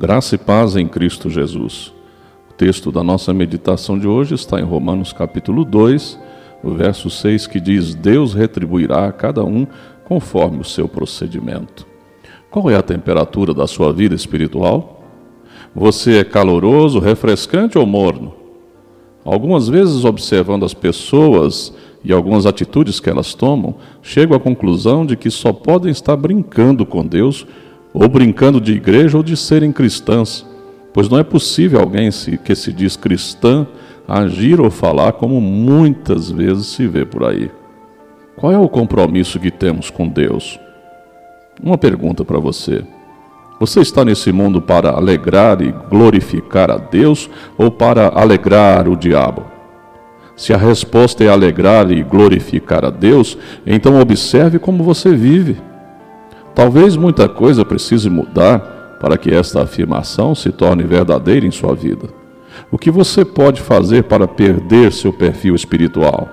Graça e paz em Cristo Jesus. O texto da nossa meditação de hoje está em Romanos capítulo 2, o verso 6, que diz: Deus retribuirá a cada um conforme o seu procedimento. Qual é a temperatura da sua vida espiritual? Você é caloroso, refrescante ou morno? Algumas vezes, observando as pessoas e algumas atitudes que elas tomam, chego à conclusão de que só podem estar brincando com Deus, ou brincando de igreja ou de serem cristãs, pois não é possível alguém que se diz cristã agir ou falar como muitas vezes se vê por aí. Qual é o compromisso que temos com Deus? Uma pergunta para você. Você está nesse mundo para alegrar e glorificar a Deus ou para alegrar o diabo? Se a resposta é alegrar e glorificar a Deus, então observe como você vive. Talvez muita coisa precise mudar para que esta afirmação se torne verdadeira em sua vida. O que você pode fazer para perder seu perfil espiritual?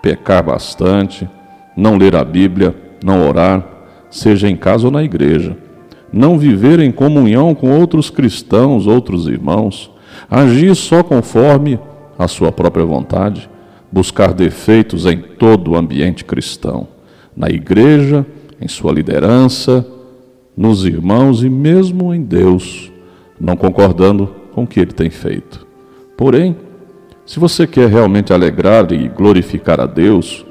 Pecar bastante, não ler a Bíblia, não orar, seja em casa ou na igreja, não viver em comunhão com outros cristãos, outros irmãos, agir só conforme a sua própria vontade, buscar defeitos em todo o ambiente cristão, na igreja, em sua liderança, nos irmãos e mesmo em Deus, não concordando com o que ele tem feito. Porém, se você quer realmente alegrar e glorificar a Deus,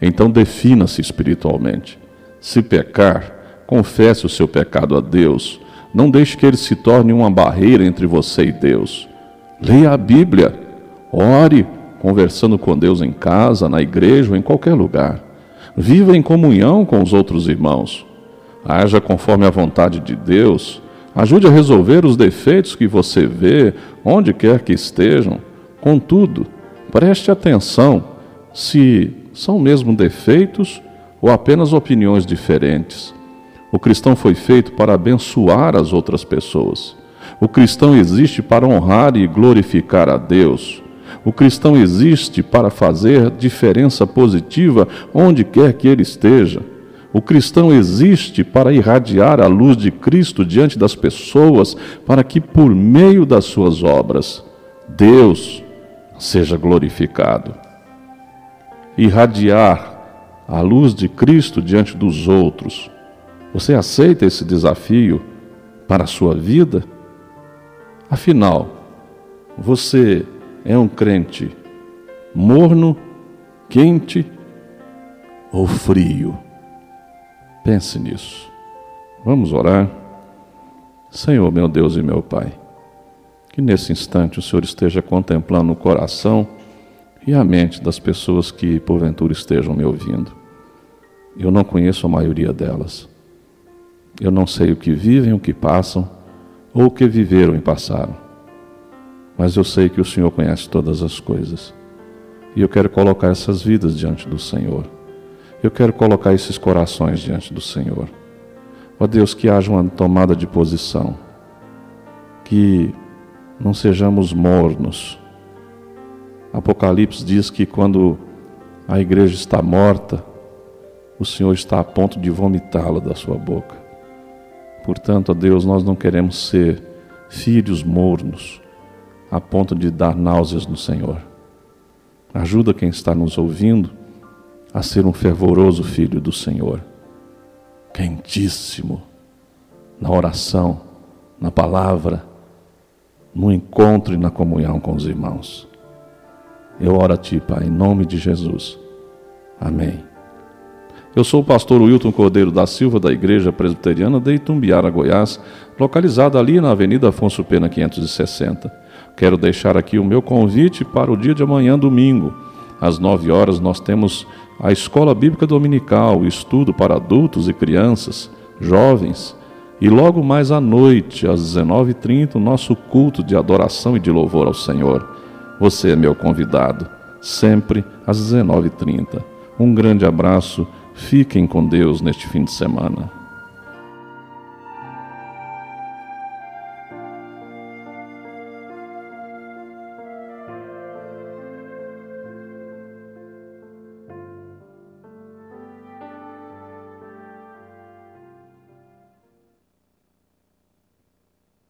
então defina-se espiritualmente. Se pecar, confesse o seu pecado a Deus. Não deixe que ele se torne uma barreira entre você e Deus. Leia a Bíblia Ore conversando com Deus em casa, na igreja ou em qualquer lugar. Viva em comunhão com os outros irmãos. Haja conforme a vontade de Deus. Ajude a resolver os defeitos que você vê, onde quer que estejam. Contudo, preste atenção se são mesmo defeitos ou apenas opiniões diferentes. O cristão foi feito para abençoar as outras pessoas. O cristão existe para honrar e glorificar a Deus. O cristão existe para fazer diferença positiva onde quer que ele esteja. O cristão existe para irradiar a luz de Cristo diante das pessoas, para que por meio das suas obras Deus seja glorificado. Irradiar a luz de Cristo diante dos outros. Você aceita esse desafio para a sua vida? Afinal, você é um crente morno, quente ou frio? Pense nisso. Vamos orar. Senhor, meu Deus e meu Pai, que nesse instante o Senhor esteja contemplando o coração e a mente das pessoas que porventura estejam me ouvindo. Eu não conheço a maioria delas. Eu não sei o que vivem, o que passam ou o que viveram e passaram mas eu sei que o Senhor conhece todas as coisas. E eu quero colocar essas vidas diante do Senhor. Eu quero colocar esses corações diante do Senhor. Ó Deus, que haja uma tomada de posição. Que não sejamos mornos. Apocalipse diz que quando a igreja está morta, o Senhor está a ponto de vomitá-la da sua boca. Portanto, ó Deus, nós não queremos ser filhos mornos a ponto de dar náuseas no Senhor. Ajuda quem está nos ouvindo a ser um fervoroso filho do Senhor, quentíssimo na oração, na palavra, no encontro e na comunhão com os irmãos. Eu oro a Ti, Pai, em nome de Jesus. Amém. Eu sou o pastor Wilton Cordeiro da Silva, da Igreja Presbiteriana de Itumbiara, Goiás, localizada ali na Avenida Afonso Pena 560. Quero deixar aqui o meu convite para o dia de amanhã, domingo. Às nove horas, nós temos a Escola Bíblica Dominical, estudo para adultos e crianças, jovens. E logo mais à noite, às 19h30, o nosso culto de adoração e de louvor ao Senhor. Você é meu convidado, sempre às 19h30. Um grande abraço, fiquem com Deus neste fim de semana.